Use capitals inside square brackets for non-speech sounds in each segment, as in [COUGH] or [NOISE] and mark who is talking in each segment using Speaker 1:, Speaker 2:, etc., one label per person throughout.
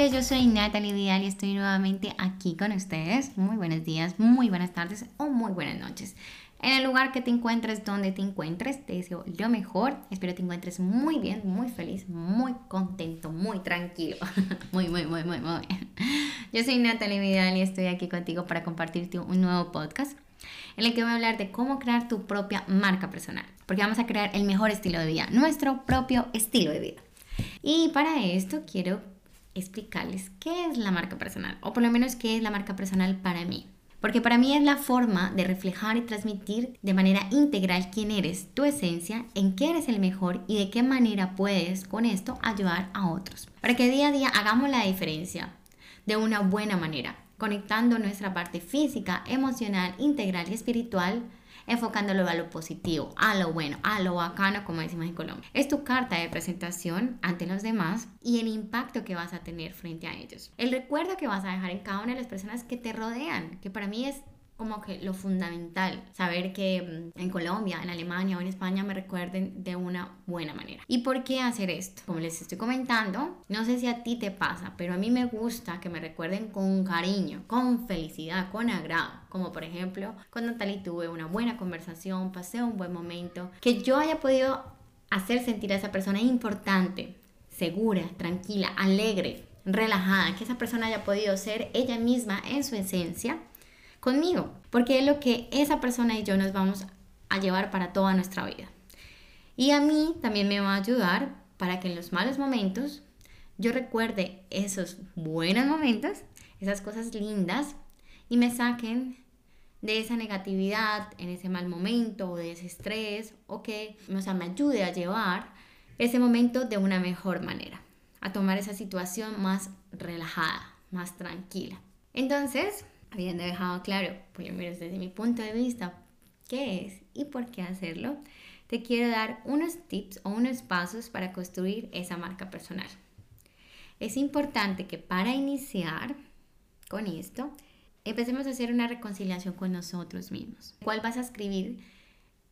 Speaker 1: Hola, yo soy Natalie Vidal y estoy nuevamente aquí con ustedes. Muy buenos días, muy buenas tardes o muy buenas noches. En el lugar que te encuentres, donde te encuentres, te deseo lo mejor. Espero te encuentres muy bien, muy feliz, muy contento, muy tranquilo. [LAUGHS] muy, muy, muy, muy, muy. Yo soy Natalie Vidal y estoy aquí contigo para compartirte un nuevo podcast en el que voy a hablar de cómo crear tu propia marca personal. Porque vamos a crear el mejor estilo de vida, nuestro propio estilo de vida. Y para esto quiero explicarles qué es la marca personal, o por lo menos qué es la marca personal para mí. Porque para mí es la forma de reflejar y transmitir de manera integral quién eres, tu esencia, en qué eres el mejor y de qué manera puedes con esto ayudar a otros. Para que día a día hagamos la diferencia de una buena manera, conectando nuestra parte física, emocional, integral y espiritual enfocándolo a lo positivo, a lo bueno, a lo bacano, como decimos en Colombia. Es tu carta de presentación ante los demás y el impacto que vas a tener frente a ellos. El recuerdo que vas a dejar en cada una de las personas que te rodean, que para mí es como que lo fundamental, saber que mm, en Colombia, en Alemania o en España me recuerden de una buena manera. ¿Y por qué hacer esto? Como les estoy comentando, no sé si a ti te pasa, pero a mí me gusta que me recuerden con cariño, con felicidad, con agrado. Como por ejemplo, tal y tuve una buena conversación, pasé un buen momento, que yo haya podido hacer sentir a esa persona importante, segura, tranquila, alegre, relajada, que esa persona haya podido ser ella misma en su esencia conmigo, porque es lo que esa persona y yo nos vamos a llevar para toda nuestra vida. Y a mí también me va a ayudar para que en los malos momentos yo recuerde esos buenos momentos, esas cosas lindas y me saquen de esa negatividad en ese mal momento o de ese estrés o que o sea, me ayude a llevar ese momento de una mejor manera, a tomar esa situación más relajada, más tranquila. Entonces, habiendo dejado claro, lo menos desde mi punto de vista, qué es y por qué hacerlo, te quiero dar unos tips o unos pasos para construir esa marca personal. Es importante que para iniciar con esto, empecemos a hacer una reconciliación con nosotros mismos. ¿Cuál vas a escribir?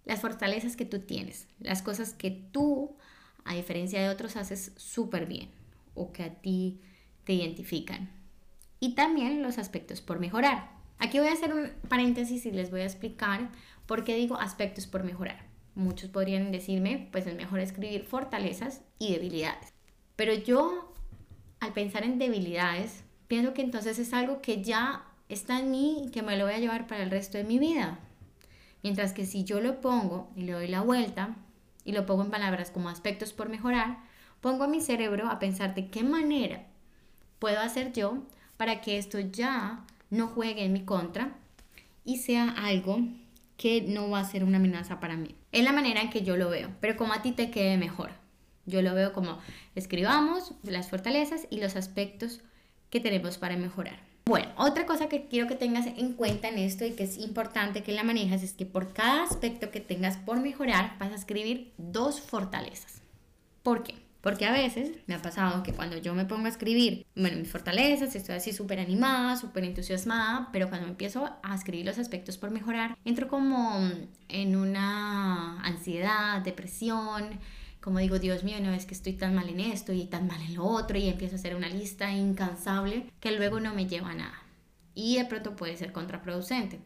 Speaker 1: Las fortalezas que tú tienes, las cosas que tú, a diferencia de otros, haces súper bien o que a ti te identifican y también los aspectos por mejorar. Aquí voy a hacer un paréntesis y les voy a explicar por qué digo aspectos por mejorar. Muchos podrían decirme, pues es mejor escribir fortalezas y debilidades. Pero yo, al pensar en debilidades, pienso que entonces es algo que ya está en mí y que me lo voy a llevar para el resto de mi vida. Mientras que si yo lo pongo y le doy la vuelta y lo pongo en palabras como aspectos por mejorar, pongo a mi cerebro a pensar de qué manera puedo hacer yo para que esto ya no juegue en mi contra y sea algo que no va a ser una amenaza para mí. Es la manera en que yo lo veo, pero como a ti te quede mejor. Yo lo veo como escribamos las fortalezas y los aspectos que tenemos para mejorar. Bueno, otra cosa que quiero que tengas en cuenta en esto y que es importante que la manejas es que por cada aspecto que tengas por mejorar vas a escribir dos fortalezas. ¿Por qué? Porque a veces me ha pasado que cuando yo me pongo a escribir, bueno, mis fortalezas, estoy así súper animada, súper entusiasmada, pero cuando empiezo a escribir los aspectos por mejorar, entro como en una ansiedad, depresión, como digo, Dios mío, no es que estoy tan mal en esto y tan mal en lo otro, y empiezo a hacer una lista incansable que luego no me lleva a nada. Y de pronto puede ser contraproducente.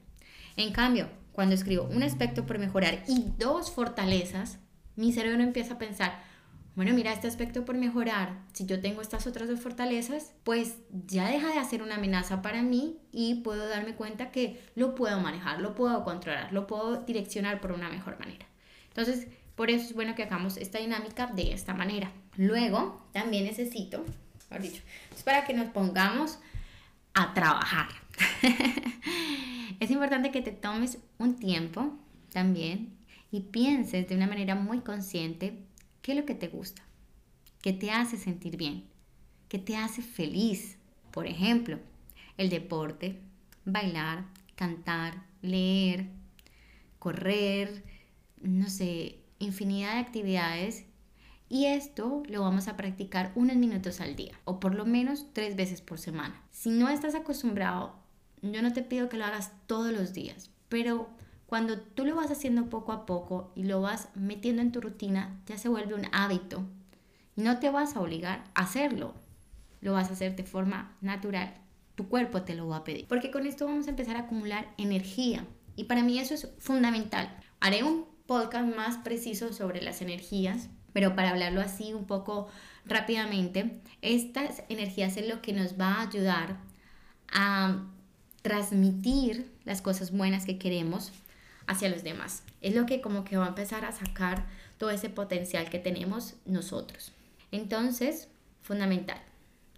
Speaker 1: En cambio, cuando escribo un aspecto por mejorar y dos fortalezas, mi cerebro empieza a pensar, bueno, mira, este aspecto por mejorar, si yo tengo estas otras dos fortalezas, pues ya deja de ser una amenaza para mí y puedo darme cuenta que lo puedo manejar, lo puedo controlar, lo puedo direccionar por una mejor manera. Entonces, por eso es bueno que hagamos esta dinámica de esta manera. Luego, también necesito, mejor dicho, es para que nos pongamos a trabajar. [LAUGHS] es importante que te tomes un tiempo también y pienses de una manera muy consciente ¿Qué es lo que te gusta? ¿Qué te hace sentir bien? ¿Qué te hace feliz? Por ejemplo, el deporte, bailar, cantar, leer, correr, no sé, infinidad de actividades. Y esto lo vamos a practicar unos minutos al día, o por lo menos tres veces por semana. Si no estás acostumbrado, yo no te pido que lo hagas todos los días, pero cuando tú lo vas haciendo poco a poco y lo vas metiendo en tu rutina, ya se vuelve un hábito y no te vas a obligar a hacerlo. lo vas a hacer de forma natural. Tu cuerpo te lo va a pedir. Porque con esto vamos a empezar a acumular energía. Y para mí eso es fundamental. Haré un podcast más preciso sobre las energías, pero para hablarlo así un poco rápidamente, estas energías es lo que nos va a ayudar a transmitir las cosas buenas que queremos hacia los demás. Es lo que como que va a empezar a sacar todo ese potencial que tenemos nosotros. Entonces, fundamental,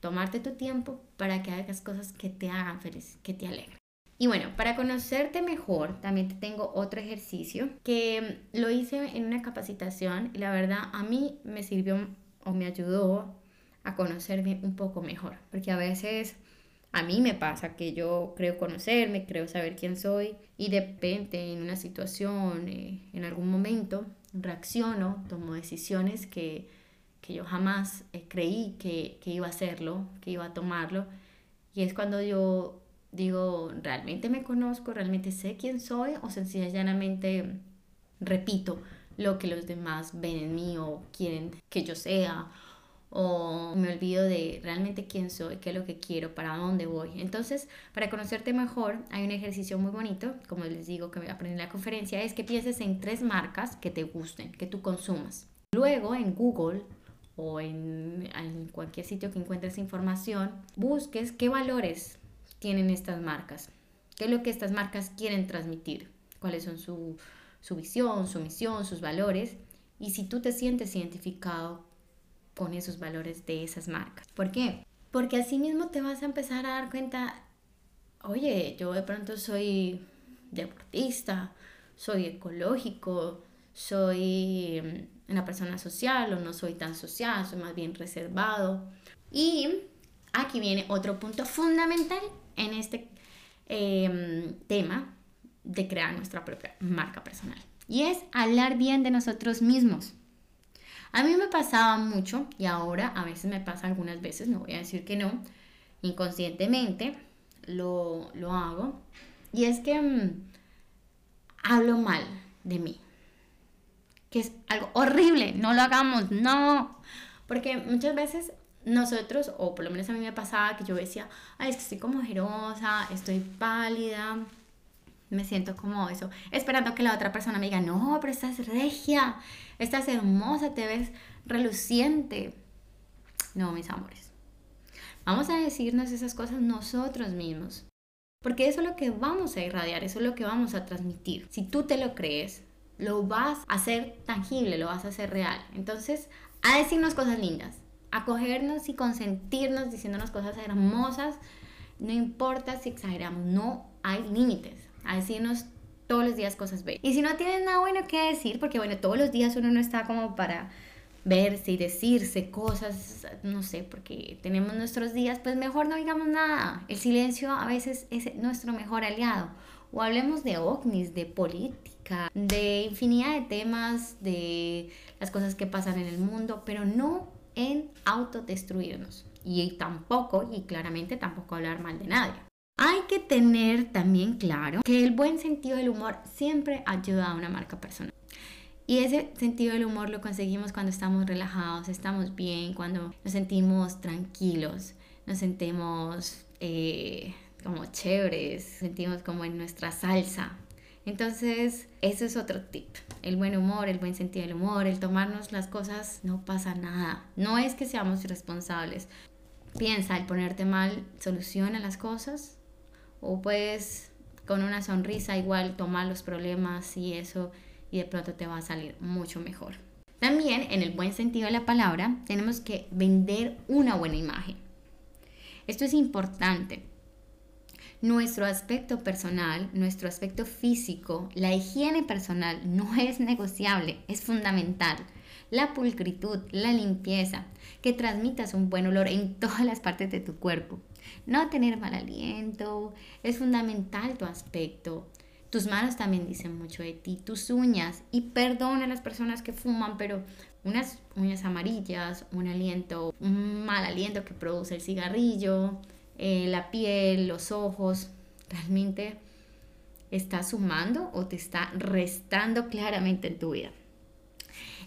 Speaker 1: tomarte tu tiempo para que hagas cosas que te hagan feliz, que te alegren. Y bueno, para conocerte mejor, también te tengo otro ejercicio que lo hice en una capacitación y la verdad a mí me sirvió o me ayudó a conocerme un poco mejor, porque a veces a mí me pasa que yo creo conocerme, creo saber quién soy y de repente en una situación, eh, en algún momento, reacciono, tomo decisiones que, yo jamás eh, creí que, que iba a hacerlo, que iba a tomarlo. Y es cuando yo digo, ¿realmente me conozco? ¿Realmente sé quién soy? O sencillamente repito lo que los demás ven en mí o quieren que yo sea o me olvido de realmente quién soy, qué es lo que quiero, para dónde voy. Entonces, para conocerte mejor, hay un ejercicio muy bonito, como les digo que aprendí en la conferencia, es que pienses en tres marcas que te gusten, que tú consumas. Luego en Google o en, en cualquier sitio que encuentres información, busques qué valores tienen estas marcas, qué es lo que estas marcas quieren transmitir, cuáles son su, su visión, su misión, sus valores. Y si tú te sientes identificado con esos valores de esas marcas. ¿Por qué? Porque así mismo te vas a empezar a dar cuenta, oye, yo de pronto soy deportista, soy ecológico, soy mm, una persona social o no soy tan social, soy más bien reservado. Y aquí viene otro punto fundamental en este em, tema de crear nuestra propia marca personal. Y es hablar bien de nosotros mismos. A mí me pasaba mucho y ahora a veces me pasa algunas veces, no voy a decir que no, inconscientemente lo, hago. Y es que mm, hablo mal de mí, que es algo horrible, no lo hagamos, no. Porque muchas veces nosotros, o por lo menos a mí me pasaba que yo decía, ay, es que estoy como jerosa, estoy pálida, me siento como eso, esperando que la otra persona me diga, no, pero estás regia, estás hermosa, te ves reluciente. No, mis amores. Vamos a decirnos esas cosas nosotros mismos. Porque eso es lo que vamos a irradiar, eso es lo que vamos a transmitir. Si tú te lo crees, lo vas a hacer tangible, lo vas a hacer real. Entonces, a decirnos cosas lindas, a cogernos y consentirnos diciéndonos cosas hermosas. No importa si exageramos, no hay límites decirnos todos los días cosas bellas. Y si no tienes nada bueno que decir, porque bueno, todos los días uno no está como para verse y decirse cosas, no sé, porque tenemos nuestros días, pues mejor no digamos nada. El silencio a veces es nuestro mejor aliado. O hablemos de ovnis, de política, de infinidad de temas, de las cosas que pasan en el mundo, pero no en autodestruirnos. Y tampoco, y claramente tampoco hablar mal de nadie. Hay que tener también claro que el buen sentido del humor siempre ayuda a una marca personal. Y ese sentido del humor lo conseguimos cuando estamos relajados, estamos bien, cuando nos sentimos tranquilos, nos sentimos eh, como chéveres, sentimos como en nuestra salsa. Entonces, eso es otro tip. El buen humor, el buen sentido del humor, el tomarnos las cosas, no pasa nada. No es que seamos irresponsables. Piensa, el ponerte mal soluciona las cosas, o puedes con una sonrisa igual tomar los problemas y eso y de pronto te va a salir mucho mejor. También en el buen sentido de la palabra tenemos que vender una buena imagen. Esto es importante. Nuestro aspecto personal, nuestro aspecto físico, la higiene personal [LAUGHS] no es negociable, es fundamental la pulcritud, la limpieza, que transmitas un buen olor en [LAUGHS] todas las partes de tu cuerpo. No tener mal aliento, es fundamental tu aspecto. Tus manos también dicen mucho de ti, tus uñas. Y perdona a las personas que fuman, pero unas uñas amarillas, un aliento, un mal aliento que produce el cigarrillo, eh, la piel, los ojos, [LAUGHS] realmente está sumando o te está restando claramente en tu vida.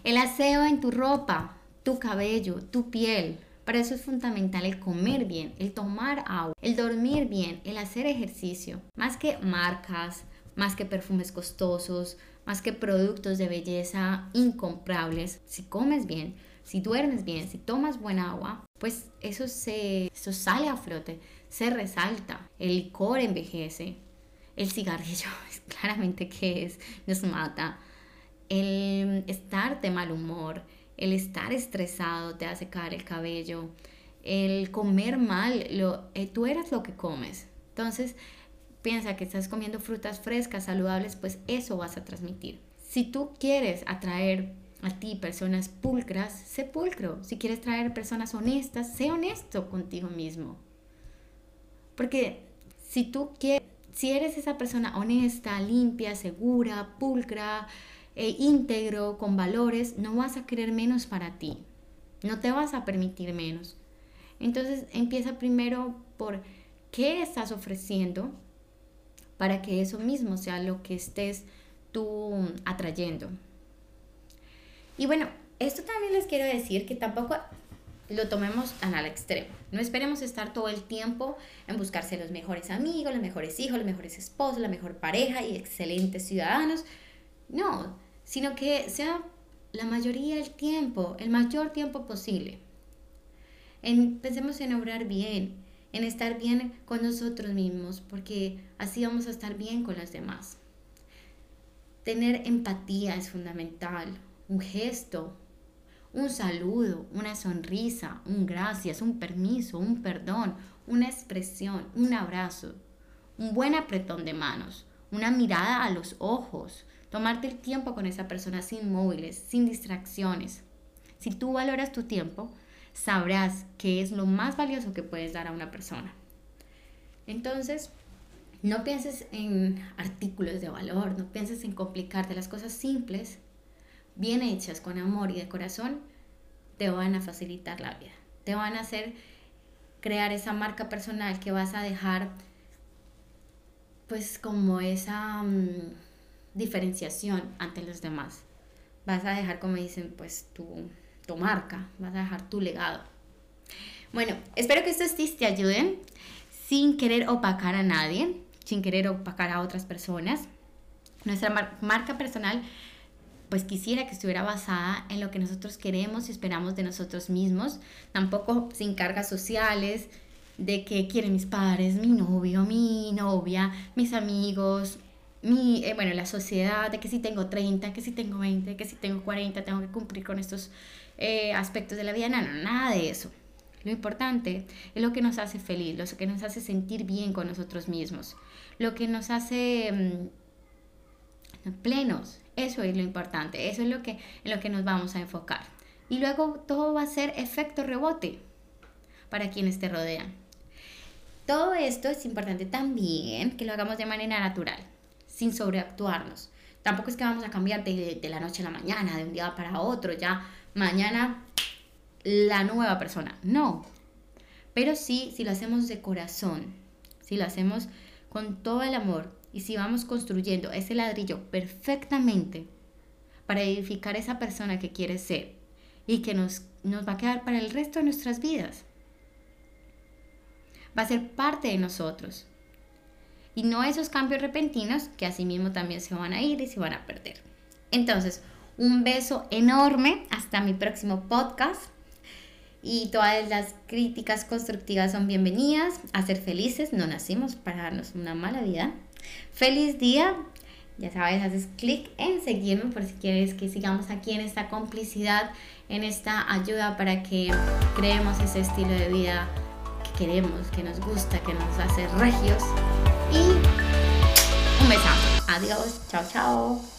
Speaker 1: El aseo en tu ropa, tu cabello, tu piel, Para eso es fundamental el comer bien, el tomar agua, el dormir bien, el hacer ejercicio. Más que marcas, más que perfumes costosos, más que productos de belleza incomprables. Si comes bien, si duermes bien, si tomas buena agua, pues eso, se, eso sale a flote, se resalta. El licor envejece, el cigarrillo, [LAUGHS] claramente que es, nos mata. El estar de mal humor, el estar estresado te hace caer el cabello. El comer mal, lo, eh, tú eres lo que comes. Entonces, piensa que estás comiendo frutas frescas, saludables, pues eso vas a transmitir. Si tú quieres atraer a ti personas pulcras, sé pulcro. Si quieres traer personas honestas, sé honesto contigo mismo. Porque si tú quieres, si eres esa persona honesta, limpia, segura, pulcra, e íntegro, con valores, no vas a querer menos para ti. No te vas a permitir menos. Entonces empieza primero por qué estás ofreciendo para que eso mismo sea lo que estés tú atrayendo. Y bueno, esto también les quiero decir que tampoco lo tomemos tan al extremo. No esperemos estar todo el tiempo en buscarse los mejores amigos, los mejores hijos, los mejores esposos, la mejor pareja y excelentes ciudadanos. No, sino que sea la mayoría del tiempo, el mayor tiempo posible. En, pensemos en obrar bien, en estar bien con nosotros mismos, porque así vamos a estar bien con los demás. Tener empatía es fundamental, un gesto, un saludo, una sonrisa, un gracias, un permiso, un perdón, una expresión, un abrazo, un buen apretón de manos, una mirada a los ojos, tomarte el tiempo con esa persona sin móviles, sin distracciones. Si tú valoras tu tiempo, sabrás que es lo más valioso que puedes dar a una persona. Entonces, no pienses en artículos de valor, no pienses en complicarte las cosas simples, bien hechas, con amor y de corazón, te van a facilitar la vida. Te van a hacer crear esa marca personal que vas a dejar, pues como esa mm, diferenciación ante los demás. Vas a dejar, como dicen, pues tu tu marca, vas a dejar tu legado. Bueno, espero que estos tips te ayuden sin querer opacar a nadie, sin querer opacar a otras personas. Nuestra marca personal, pues quisiera que estuviera basada en lo que nosotros queremos y esperamos de nosotros mismos, tampoco sin cargas sociales, de que quieren mis padres, mi novio, mi novia, mis amigos, mi, eh, bueno, la sociedad, de que si tengo 30, que si tengo 20, que si tengo 40, tengo que cumplir con estos eh, aspectos de la vida, no, no, nada de eso. Lo importante es lo que nos hace feliz, lo que nos hace sentir bien con nosotros mismos, lo que nos hace mm, plenos. Eso es lo importante, eso es lo que, en lo que nos vamos a enfocar. Y luego todo va a ser efecto rebote para quienes te rodean. Todo esto es importante también que lo hagamos de manera natural, sin sobreactuarnos. Tampoco es que vamos a cambiar de, de la noche a la mañana, de un día para otro, ya mañana la nueva persona. No. Pero sí, si lo hacemos de corazón, si lo hacemos con todo el amor y si vamos construyendo ese ladrillo perfectamente para edificar esa persona que quiere ser y que nos, nos va a quedar para el resto de nuestras vidas. Va a ser parte de nosotros. Y no esos cambios repentinos que asimismo también se van a ir y se van a perder. Entonces, un beso enorme. Hasta mi próximo podcast. Y todas las críticas constructivas son bienvenidas. A ser felices. No nacimos para darnos una mala vida. Feliz día. Ya sabes, haces clic en seguirme por si quieres que sigamos aquí en esta complicidad, en esta ayuda para que creemos ese estilo de vida que queremos, que nos gusta, que nos hace regios. Y un besazo. Adiós. Chao, chao.